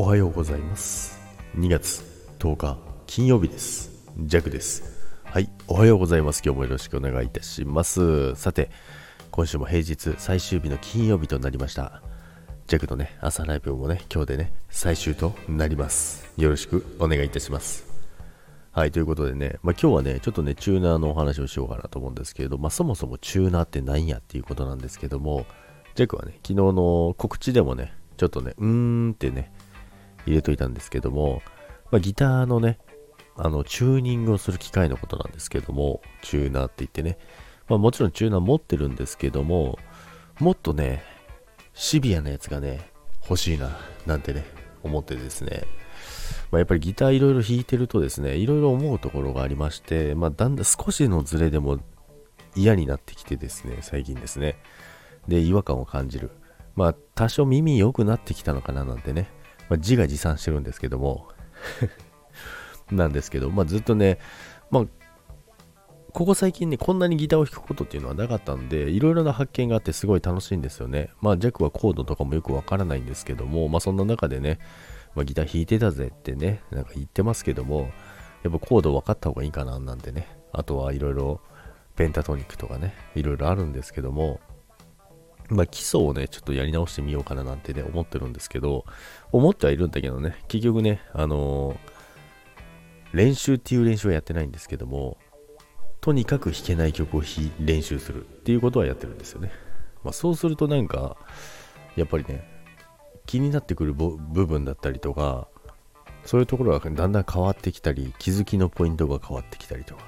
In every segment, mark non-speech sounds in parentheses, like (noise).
おはようございます。2月10日金曜日です。ジャクです。はいおはようございます。今日もよろしくお願いいたします。さて今週も平日最終日の金曜日となりました。ジャクのね朝ライブもね今日でね最終となります。よろしくお願いいたします。はいということでね、まあ、今日はねちょっとねチューナーのお話をしようかなと思うんですけれど、まあ、そもそもチューナーって何やっていうことなんですけどもジャクはね昨日の告知でもねちょっとねうーんってね入れといたんですけども、まあ、ギターのね、あの、チューニングをする機械のことなんですけども、チューナーって言ってね、まあ、もちろんチューナー持ってるんですけども、もっとね、シビアなやつがね、欲しいな、なんてね、思ってですね、まあ、やっぱりギターいろいろ弾いてるとですね、いろいろ思うところがありまして、まあ、だんだん少しのズレでも嫌になってきてですね、最近ですね。で、違和感を感じる。まあ、多少耳良くなってきたのかななんてね、まあ、自画自賛してるんですけども (laughs) なんですけど、まあ、ずっとね、まあ、ここ最近ね、こんなにギターを弾くことっていうのはなかったんで、いろいろな発見があってすごい楽しいんですよね。まあ、ジャックはコードとかもよくわからないんですけども、まあ、そんな中でね、まあ、ギター弾いてたぜってね、なんか言ってますけども、やっぱコード分かった方がいいかななんてね、あとはいろいろペンタトニックとかね、いろいろあるんですけども、まあ、基礎をね、ちょっとやり直してみようかななんてね、思ってるんですけど、思ってはいるんだけどね、結局ね、あのー、練習っていう練習はやってないんですけども、とにかく弾けない曲を練習するっていうことはやってるんですよね。まあ、そうするとなんか、やっぱりね、気になってくる部分だったりとか、そういうところがだんだん変わってきたり、気づきのポイントが変わってきたりとか、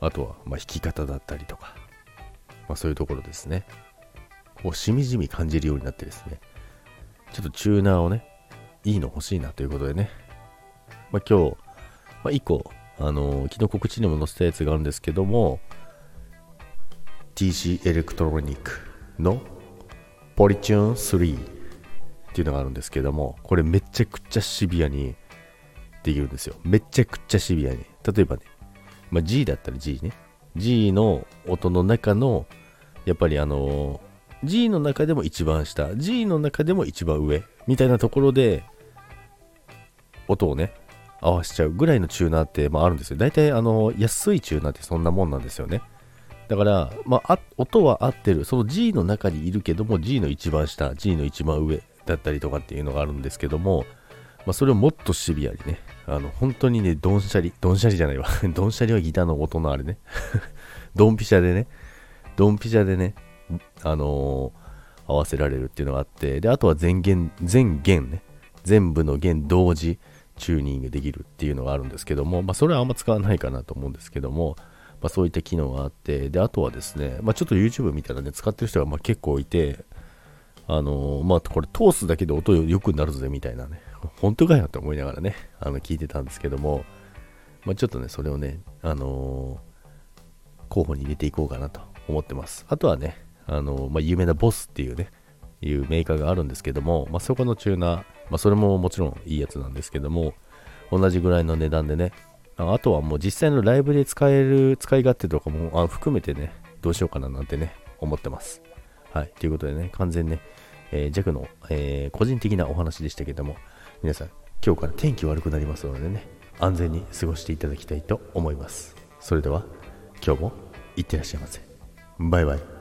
あとは、ま弾き方だったりとか、まあ、そういうところですね。こうしみじみ感じるようになってですね、ちょっとチューナーをね、いいの欲しいなということでね、まあ、今日、まあ、1個、あのー、昨日告知にも載せたやつがあるんですけども、TC エレクトロニックのポリチューン3っていうのがあるんですけども、これめちゃくちゃシビアにできるんですよ。めちゃくちゃシビアに。例えばね、まあ、G だったら G ね。G の音の中の、やっぱりあのー G の中でも一番下、G の中でも一番上、みたいなところで、音をね、合わせちゃうぐらいのチューナーって、まあ、あるんですよ。大体、あの、安いチューナーってそんなもんなんですよね。だから、まあ、音は合ってる。その G の中にいるけども、G の一番下、G の一番上だったりとかっていうのがあるんですけども、まあ、それをもっとシビアにね、あの、本当にね、ドンシャリ、ドンシャリじゃないわ。(laughs) ドンシャリはギターの音のあれね。(laughs) ドンピシャでね、ドンピシャでね、あのー、合わせられるっていうのがあって、で、あとは全弦、全弦ね、全部の弦同時チューニングできるっていうのがあるんですけども、まあ、それはあんま使わないかなと思うんですけども、まあ、そういった機能があって、で、あとはですね、まあ、ちょっと YouTube 見たらね、使ってる人がま結構いて、あのー、まあ、これ通すだけで音良くなるぜみたいなね、本当かよって思いながらね、あの聞いてたんですけども、まあ、ちょっとね、それをね、あのー、候補に入れていこうかなと思ってます。あとはね、あの、まあ、有名なボスっていうね、いうメーカーがあるんですけども、まあ、そこのチューナー、まあ、それももちろんいいやつなんですけども、同じぐらいの値段でね、あとはもう実際のライブで使える、使い勝手とかもあ含めてね、どうしようかななんてね、思ってます。はい。ということでね、完全ね、えー、弱の、えー、個人的なお話でしたけども、皆さん、今日から天気悪くなりますのでね、安全に過ごしていただきたいと思います。それでは、今日もいってらっしゃいませ。バイバイ。